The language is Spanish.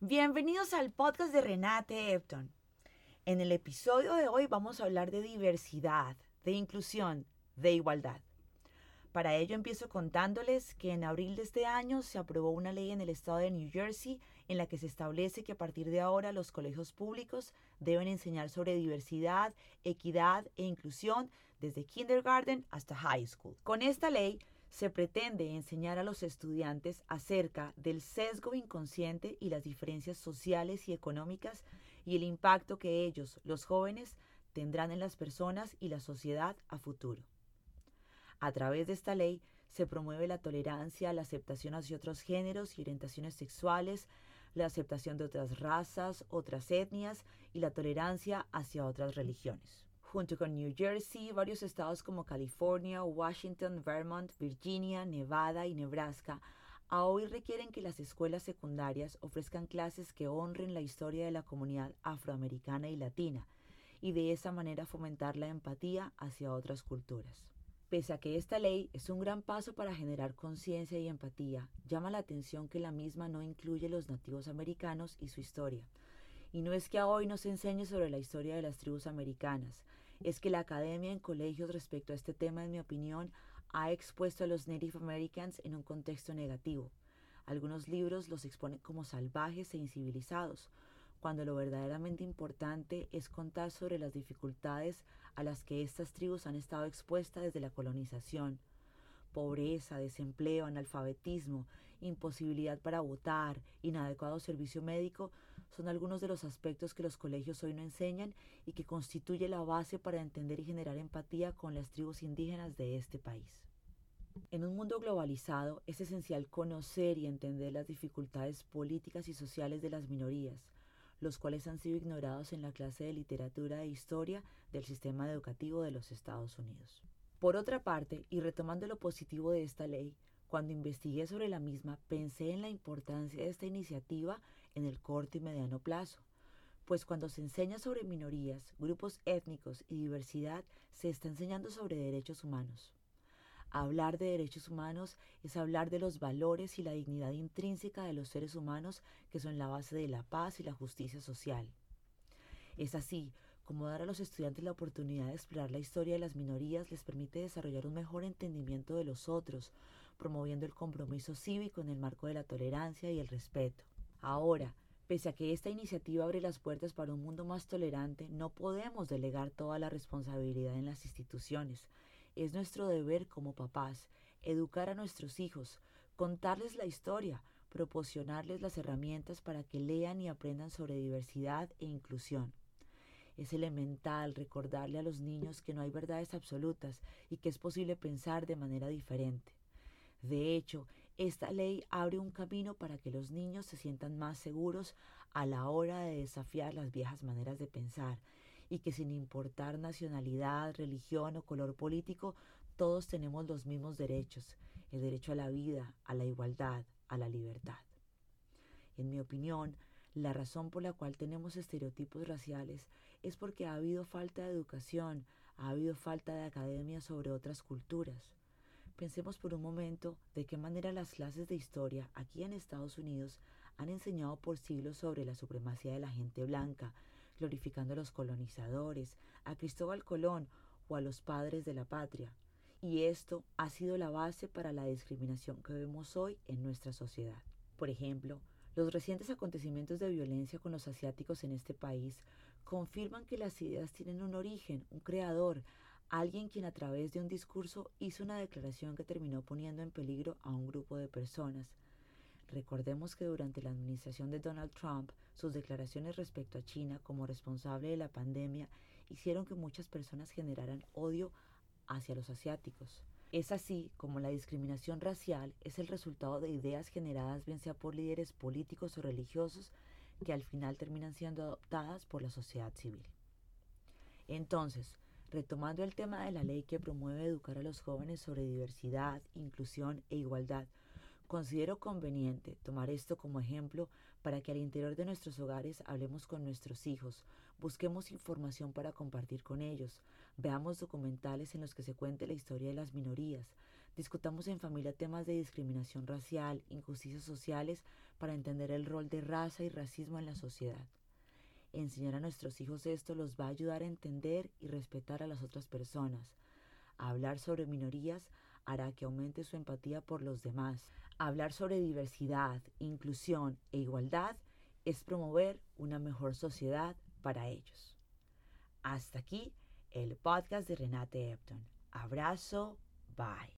Bienvenidos al podcast de Renate Epton. En el episodio de hoy vamos a hablar de diversidad, de inclusión, de igualdad. Para ello empiezo contándoles que en abril de este año se aprobó una ley en el estado de New Jersey en la que se establece que a partir de ahora los colegios públicos deben enseñar sobre diversidad, equidad e inclusión desde kindergarten hasta high school. Con esta ley se pretende enseñar a los estudiantes acerca del sesgo inconsciente y las diferencias sociales y económicas y el impacto que ellos, los jóvenes, tendrán en las personas y la sociedad a futuro. A través de esta ley se promueve la tolerancia, la aceptación hacia otros géneros y orientaciones sexuales, la aceptación de otras razas, otras etnias y la tolerancia hacia otras religiones. Junto con New Jersey, varios estados como California, Washington, Vermont, Virginia, Nevada y Nebraska a hoy requieren que las escuelas secundarias ofrezcan clases que honren la historia de la comunidad afroamericana y latina, y de esa manera fomentar la empatía hacia otras culturas. Pese a que esta ley es un gran paso para generar conciencia y empatía, llama la atención que la misma no incluye los nativos americanos y su historia. Y no es que hoy nos enseñe sobre la historia de las tribus americanas, es que la academia en colegios respecto a este tema, en mi opinión, ha expuesto a los Native Americans en un contexto negativo. Algunos libros los exponen como salvajes e incivilizados, cuando lo verdaderamente importante es contar sobre las dificultades a las que estas tribus han estado expuestas desde la colonización. Pobreza, desempleo, analfabetismo, imposibilidad para votar, inadecuado servicio médico son algunos de los aspectos que los colegios hoy no enseñan y que constituye la base para entender y generar empatía con las tribus indígenas de este país. En un mundo globalizado es esencial conocer y entender las dificultades políticas y sociales de las minorías, los cuales han sido ignorados en la clase de literatura e historia del sistema educativo de los Estados Unidos. Por otra parte, y retomando lo positivo de esta ley, cuando investigué sobre la misma pensé en la importancia de esta iniciativa en el corto y mediano plazo, pues cuando se enseña sobre minorías, grupos étnicos y diversidad, se está enseñando sobre derechos humanos. Hablar de derechos humanos es hablar de los valores y la dignidad intrínseca de los seres humanos que son la base de la paz y la justicia social. Es así como dar a los estudiantes la oportunidad de explorar la historia de las minorías les permite desarrollar un mejor entendimiento de los otros, promoviendo el compromiso cívico en el marco de la tolerancia y el respeto. Ahora, pese a que esta iniciativa abre las puertas para un mundo más tolerante, no podemos delegar toda la responsabilidad en las instituciones, es nuestro deber como papás educar a nuestros hijos, contarles la historia, proporcionarles las herramientas para que lean y aprendan sobre diversidad e inclusión. Es elemental recordarle a los niños que no hay verdades absolutas y que es posible pensar de manera diferente. De hecho, esta ley abre un camino para que los niños se sientan más seguros a la hora de desafiar las viejas maneras de pensar y que sin importar nacionalidad, religión o color político, todos tenemos los mismos derechos, el derecho a la vida, a la igualdad, a la libertad. En mi opinión, la razón por la cual tenemos estereotipos raciales es porque ha habido falta de educación, ha habido falta de academia sobre otras culturas. Pensemos por un momento de qué manera las clases de historia aquí en Estados Unidos han enseñado por siglos sobre la supremacía de la gente blanca, glorificando a los colonizadores, a Cristóbal Colón o a los padres de la patria. Y esto ha sido la base para la discriminación que vemos hoy en nuestra sociedad. Por ejemplo, los recientes acontecimientos de violencia con los asiáticos en este país confirman que las ideas tienen un origen, un creador, alguien quien a través de un discurso hizo una declaración que terminó poniendo en peligro a un grupo de personas, Recordemos que durante la administración de Donald Trump, sus declaraciones respecto a China como responsable de la pandemia hicieron que muchas personas generaran odio hacia los asiáticos. Es así como la discriminación racial es el resultado de ideas generadas bien sea por líderes políticos o religiosos que al final terminan siendo adoptadas por la sociedad civil. Entonces, retomando el tema de la ley que promueve educar a los jóvenes sobre diversidad, inclusión e igualdad, Considero conveniente tomar esto como ejemplo para que al interior de nuestros hogares hablemos con nuestros hijos, busquemos información para compartir con ellos, veamos documentales en los que se cuente la historia de las minorías, discutamos en familia temas de discriminación racial, injusticias sociales para entender el rol de raza y racismo en la sociedad. Enseñar a nuestros hijos esto los va a ayudar a entender y respetar a las otras personas. A hablar sobre minorías hará que aumente su empatía por los demás. Hablar sobre diversidad, inclusión e igualdad es promover una mejor sociedad para ellos. Hasta aquí el podcast de Renate Epton. Abrazo, bye.